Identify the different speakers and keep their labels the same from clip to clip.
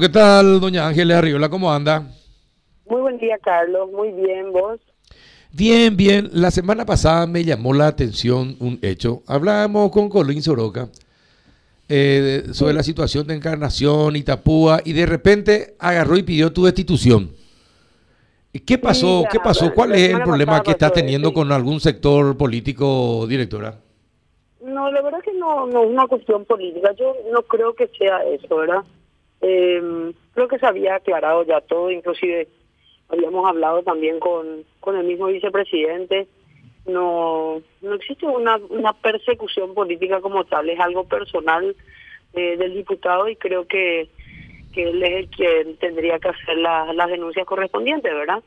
Speaker 1: ¿Qué tal, doña Ángeles Arriola? ¿Cómo anda?
Speaker 2: Muy buen día, Carlos. Muy bien, ¿vos?
Speaker 1: Bien, bien. La semana pasada me llamó la atención un hecho. Hablábamos con Colín Soroka eh, sobre la situación de Encarnación y Tapúa y de repente agarró y pidió tu destitución. ¿Qué pasó?
Speaker 2: Sí,
Speaker 1: ¿Qué pasó? ¿Cuál es el problema que estás teniendo con algún sector político, directora?
Speaker 2: No, la verdad que no, no es una cuestión política. Yo no creo que sea eso, ¿verdad? Eh, creo que se había aclarado ya todo, inclusive habíamos hablado también con, con el mismo vicepresidente. No, no existe una, una persecución política como tal, es algo personal eh, del diputado y creo que, que él es el quien tendría que hacer la- las denuncias correspondientes, ¿verdad?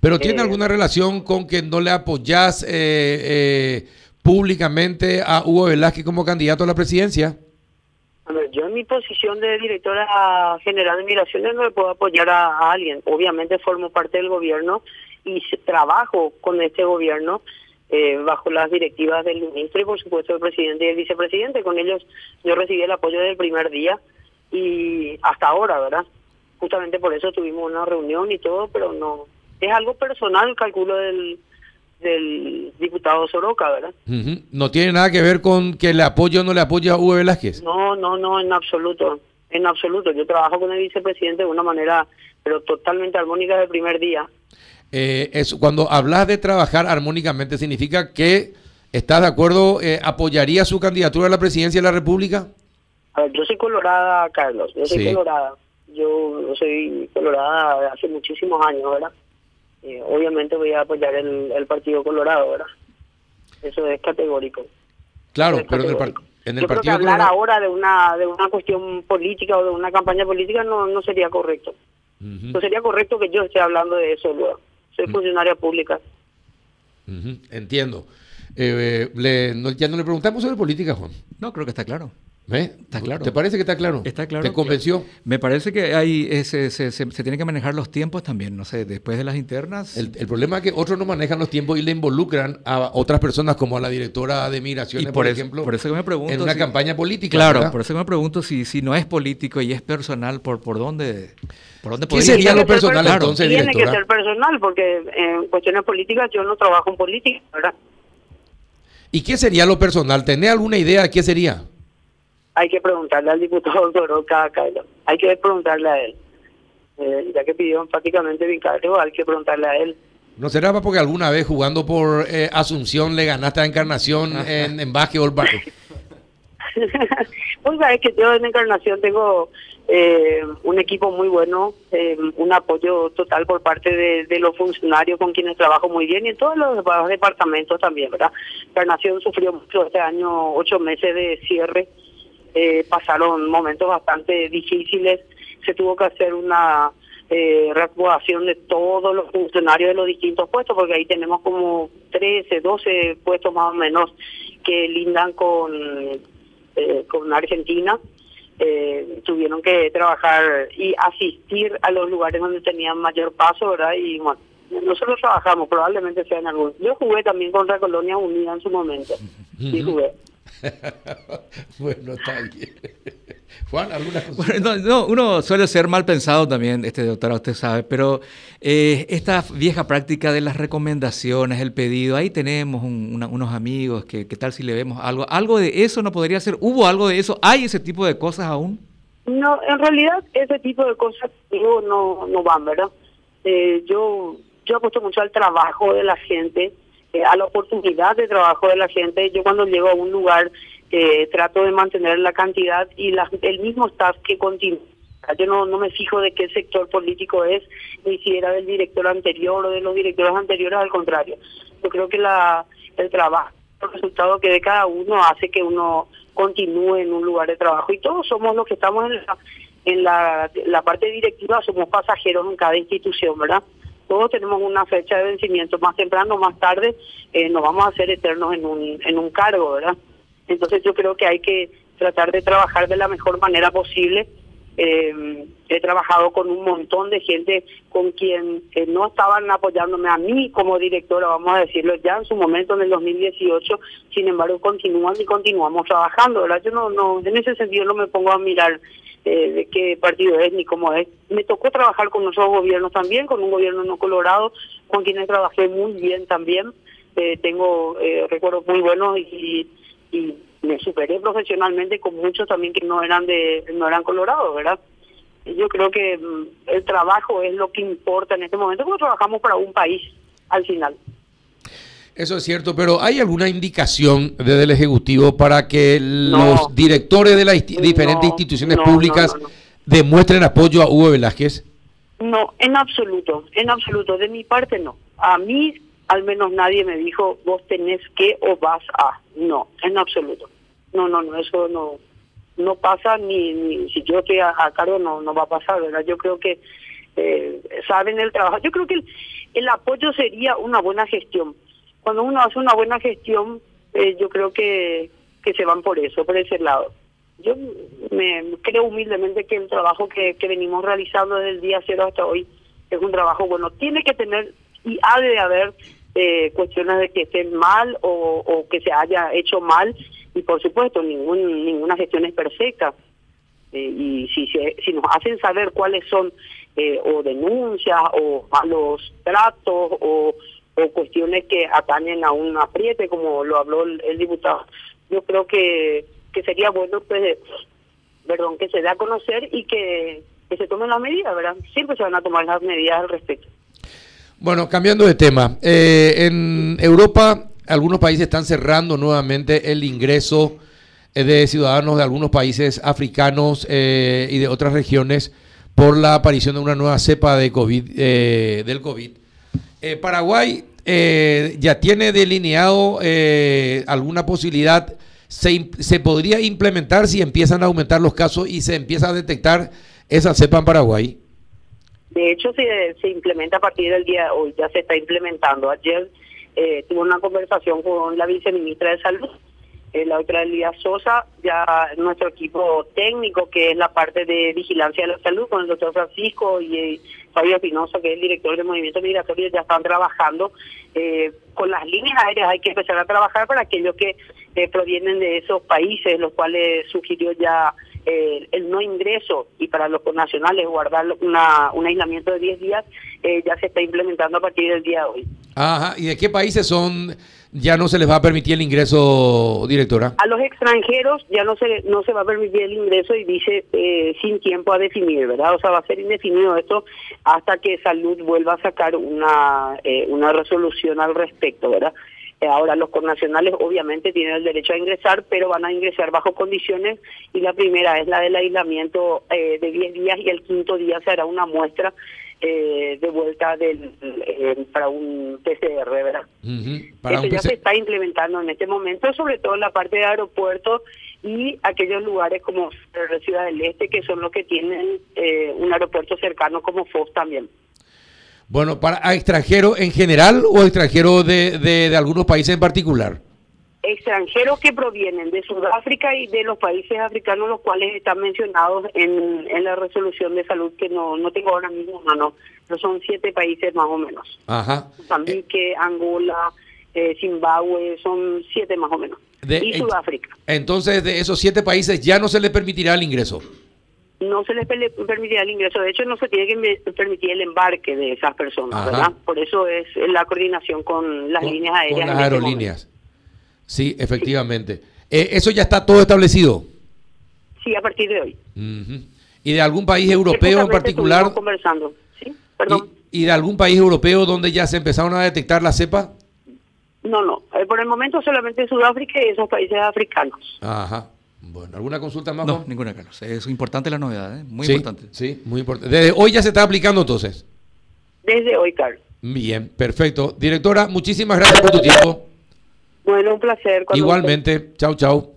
Speaker 1: ¿Pero tiene
Speaker 2: Eh,
Speaker 1: alguna relación con que no le apoyás eh, eh, públicamente a Hugo Velázquez como candidato a la presidencia?
Speaker 2: Yo en mi posición de directora general de migraciones no le puedo apoyar a, alguien. Obviamente formo parte del gobierno y trabajo con este gobierno eh, bajo las directivas del ministro y por supuesto del presidente y el vicepresidente. Con ellos yo recibí el apoyo desde el primer día y hasta ahora, ¿verdad? Justamente por eso tuvimos una reunión y todo, pero no es algo personal, calculo del del diputado Soroka, ¿verdad?
Speaker 1: No tiene nada que ver con que le apoye o no le apoye a Hugo Velázquez.
Speaker 2: No, no, no, en absoluto, en absoluto. Yo trabajo con el vicepresidente de una manera, pero totalmente armónica desde el primer día.
Speaker 1: Eh, eso, cuando hablas de trabajar armónicamente, ¿significa que estás de acuerdo, eh, apoyaría su candidatura a la presidencia de la República?
Speaker 2: A ver, yo soy colorada, Carlos, yo soy
Speaker 1: Sí.
Speaker 2: colorada. Yo, soy colorada hace muchísimos años, ¿verdad? Eh, obviamente voy a apoyar el, el Partido Colorado, ¿verdad? Eso es categórico.
Speaker 1: Claro,
Speaker 2: Es
Speaker 1: pero en el, par-
Speaker 2: categórico.
Speaker 1: en el
Speaker 2: yo creo que
Speaker 1: Partido
Speaker 2: hablar
Speaker 1: Colorado-
Speaker 2: ahora de una de una cuestión política o de una campaña política no, no sería correcto. No sería correcto que yo esté hablando de eso luego. Soy
Speaker 1: Mm.
Speaker 2: funcionaria pública.
Speaker 1: entiendo. Eh, eh, le- no- ya no le preguntamos sobre política, Juan.
Speaker 3: No, creo que está claro.
Speaker 1: ¿Eh?
Speaker 3: Está claro.
Speaker 1: ¿Te parece que está claro?
Speaker 3: Está claro.
Speaker 1: ¿Te convenció?
Speaker 3: Me parece que hay, eh, se, se, se, se tienen que manejar los tiempos también, no sé, después de las internas.
Speaker 1: El, el problema es que otros no manejan los tiempos y le involucran a otras personas como a la directora de migraciones,
Speaker 3: y
Speaker 1: por,
Speaker 3: por, eso,
Speaker 1: ejemplo,
Speaker 3: por eso que me pregunto.
Speaker 1: en una
Speaker 3: si-
Speaker 1: campaña política.
Speaker 3: Claro,
Speaker 1: ¿verdad?
Speaker 3: por eso que me pregunto si, si no es político y es personal, ¿por, por dónde? ¿Por dónde
Speaker 1: ¿Qué sería lo
Speaker 2: ser
Speaker 1: personal
Speaker 3: Claro.
Speaker 1: entonces,
Speaker 2: Tiene que ser personal, porque en cuestiones políticas yo no trabajo en política, ¿verdad?
Speaker 1: ¿Y qué sería lo personal? ¿Tenés alguna idea de qué sería?
Speaker 2: Hay que preguntarle al diputado Soroka, Carlos. Hay que preguntarle a él. Eh, ya que pidió enfáticamente mi cargo, hay que preguntarle a él.
Speaker 1: ¿No será porque alguna vez jugando por eh, Asunción le ganaste a Encarnación en, en básquetbol?
Speaker 2: Pues sabes que yo en Encarnación tengo eh, un equipo muy bueno, eh, un apoyo total por parte de, de los funcionarios con quienes trabajo muy bien y en todos los departamentos también, ¿verdad? Encarnación sufrió mucho este año, ocho meses de cierre, eh, pasaron momentos bastante difíciles, se tuvo que hacer una eh, reacomodación de todos los funcionarios de los distintos puestos, porque ahí tenemos como 13, 12 puestos más o menos que lindan con, eh, con Argentina. Eh, tuvieron que trabajar y asistir a los lugares donde tenían mayor paso, ¿verdad? Y bueno, nosotros trabajamos, probablemente sea en algún. Yo jugué también contra Colonia Unida en su momento.
Speaker 1: Ujú.
Speaker 2: jugué.
Speaker 1: bueno, está bien. Juan, ¿alguna cosa?
Speaker 3: Bueno, no, no, uno suele ser mal pensado también, este doctora, usted sabe, pero eh, esta vieja práctica de las recomendaciones, el pedido, ahí tenemos un- una- unos amigos que, ¿qué tal si le vemos algo? ¿Algo de eso no podría ser? ¿Hubo algo de eso? ¿Hay ese tipo de cosas aún?
Speaker 2: No, en realidad ese tipo de cosas digo, no, no van, ¿verdad? Eh, yo yo apuesto mucho al trabajo de la gente, eh, a la oportunidad de trabajo de la gente. Yo cuando llego a un lugar eh, trato de mantener la cantidad y la- el mismo staff que continúa. Yo no, no me fijo de qué sector político es, ni si era del director anterior o de los directores anteriores, al contrario. Yo creo que la el trabajo, el resultado que de cada uno hace que uno continúe en un lugar de trabajo. Y todos somos los que estamos en la, en la, la parte directiva, somos pasajeros en cada institución, ¿verdad? Todos tenemos una fecha de vencimiento, más temprano más tarde eh, nos vamos a hacer eternos en un, en un cargo, ¿verdad? Entonces yo creo que hay que tratar de trabajar de la mejor manera posible. Eh, he trabajado con un montón de gente con quien eh, no estaban apoyándome a mí como directora, vamos a decirlo, ya en su momento en el 2018, sin embargo continúan y continuamos trabajando, ¿verdad? Yo no, no, en ese sentido no me pongo a mirar eh, de qué partido es ni cómo es. Me tocó trabajar con otros gobiernos también, con un gobierno no colorado, con quienes trabajé muy bien también. Eh, tengo eh, recuerdos muy buenos y, y me superé profesionalmente con muchos también que no eran de no eran colorados, ¿verdad? Yo creo que mm, el trabajo es lo que importa en este momento, porque trabajamos para un país al final.
Speaker 1: Eso es cierto, pero ¿hay alguna indicación desde el Ejecutivo para que los directores de las diferentes instituciones públicas demuestren apoyo a Hugo Velázquez?
Speaker 2: No, en absoluto, en absoluto. De mi parte no. A mí al menos nadie me dijo, vos tenés que o vas a. No, en absoluto. No, no, no, eso no no pasa ni, ni si yo estoy a, cargo no no va a pasar, ¿verdad? Yo creo que eh, saben el trabajo. Yo creo que el apoyo sería una buena gestión cuando uno hace una buena gestión, eh, yo creo que, que se van por eso, por ese lado. Yo me creo humildemente que el trabajo que, que venimos realizando desde el día cero hasta hoy es un trabajo bueno. Tiene que tener y ha de haber eh, cuestiones de que estén mal o, o que se haya hecho mal y por supuesto ningún, ninguna gestión es perfecta. Eh, y si, si nos hacen saber cuáles son o denuncias o malos tratos o o cuestiones que atañen a un apriete, como lo habló el, diputado. Yo creo que, que sería bueno, pues, perdón, que se dé a conocer y que, se tomen las medidas, ¿verdad? Siempre se van a tomar las medidas al respecto.
Speaker 1: Bueno, cambiando de tema, eh, en Europa algunos países están cerrando nuevamente el ingreso eh, de ciudadanos de algunos países africanos eh, y de otras regiones por la aparición de una nueva cepa de COVID, del COVID. Paraguay eh, ya tiene delineado eh, alguna posibilidad, se, se, podría implementar si empiezan a aumentar los casos y se empieza a detectar esa cepa en Paraguay?
Speaker 2: De hecho, se, se implementa a partir del día de hoy, ya se está implementando. Ayer eh, tuve una conversación con la viceministra de Salud eh, la otra Elías Sosa, ya nuestro equipo técnico, que es la parte de vigilancia de la salud, con el doctor Francisco y eh, Fabio Espinosa, que es el director del movimiento migratorio, ya están trabajando. Eh, con las líneas aéreas hay que empezar a trabajar para aquellos que eh, provienen de esos países, los cuales sugirió ya el no ingreso y para los nacionales guardar una, un aislamiento de 10 días, ya se está implementando a partir del día de hoy.
Speaker 1: Ajá, ¿y de qué países son ya no se les va a permitir el ingreso, directora?
Speaker 2: A los extranjeros ya no se no se va a permitir el ingreso y dice eh, sin tiempo a definir, ¿verdad? O sea, va a ser indefinido esto hasta que Salud vuelva a sacar una, eh, una resolución al respecto, ¿verdad? Eh, ahora los connacionales obviamente tienen el derecho a ingresar, pero van a ingresar bajo condiciones y la primera es la del aislamiento de 10 días y el quinto día se hará una muestra eh, de vuelta del, eh, para un PCR, ¿verdad? Eso ya se está implementando en este momento, sobre todo en la parte de aeropuertos y aquellos lugares como Ciudad del Este, que son los que tienen eh, un aeropuerto cercano como FOS también.
Speaker 1: Bueno, ¿para extranjeros en general o extranjeros de, de algunos países en particular?
Speaker 2: Extranjeros que provienen de Sudáfrica y de los países africanos, los cuales están mencionados en, en la resolución de salud, que no, no tengo ahora mismo, no, no, pero son siete países más o menos.
Speaker 1: Ajá.
Speaker 2: Mozambique, Angola, eh, Zimbabue, son siete más o menos. y Sudáfrica.
Speaker 1: Entonces, de esos siete países ya no se les permitirá el ingreso.
Speaker 2: No se les permitirá el ingreso, de hecho no se tiene que permitir el embarque de esas personas, ¿verdad? Por eso es la coordinación con las líneas aéreas.
Speaker 1: Con las este aerolíneas. Sí, efectivamente. Eh, ¿Eso ya está todo establecido?
Speaker 2: Sí, a partir de hoy.
Speaker 1: ¿Y de algún país europeo en particular?
Speaker 2: conversando, ¿sí? Perdón.
Speaker 1: ¿Y, de algún país europeo donde ya se empezaron a detectar la cepa?
Speaker 2: No, no. Eh, por el momento solamente Sudáfrica y esos países africanos.
Speaker 1: Ajá. Bueno, ¿alguna consulta más?
Speaker 3: No, ninguna, Carlos. Es importante la novedad, ¿eh? Muy importante.
Speaker 1: Sí, muy importante. Desde hoy ya se está aplicando entonces.
Speaker 2: Desde hoy, Carlos.
Speaker 1: Bien, perfecto. Directora, muchísimas gracias por tu tiempo.
Speaker 2: Bueno, un placer.
Speaker 1: Igualmente. Chau, chau.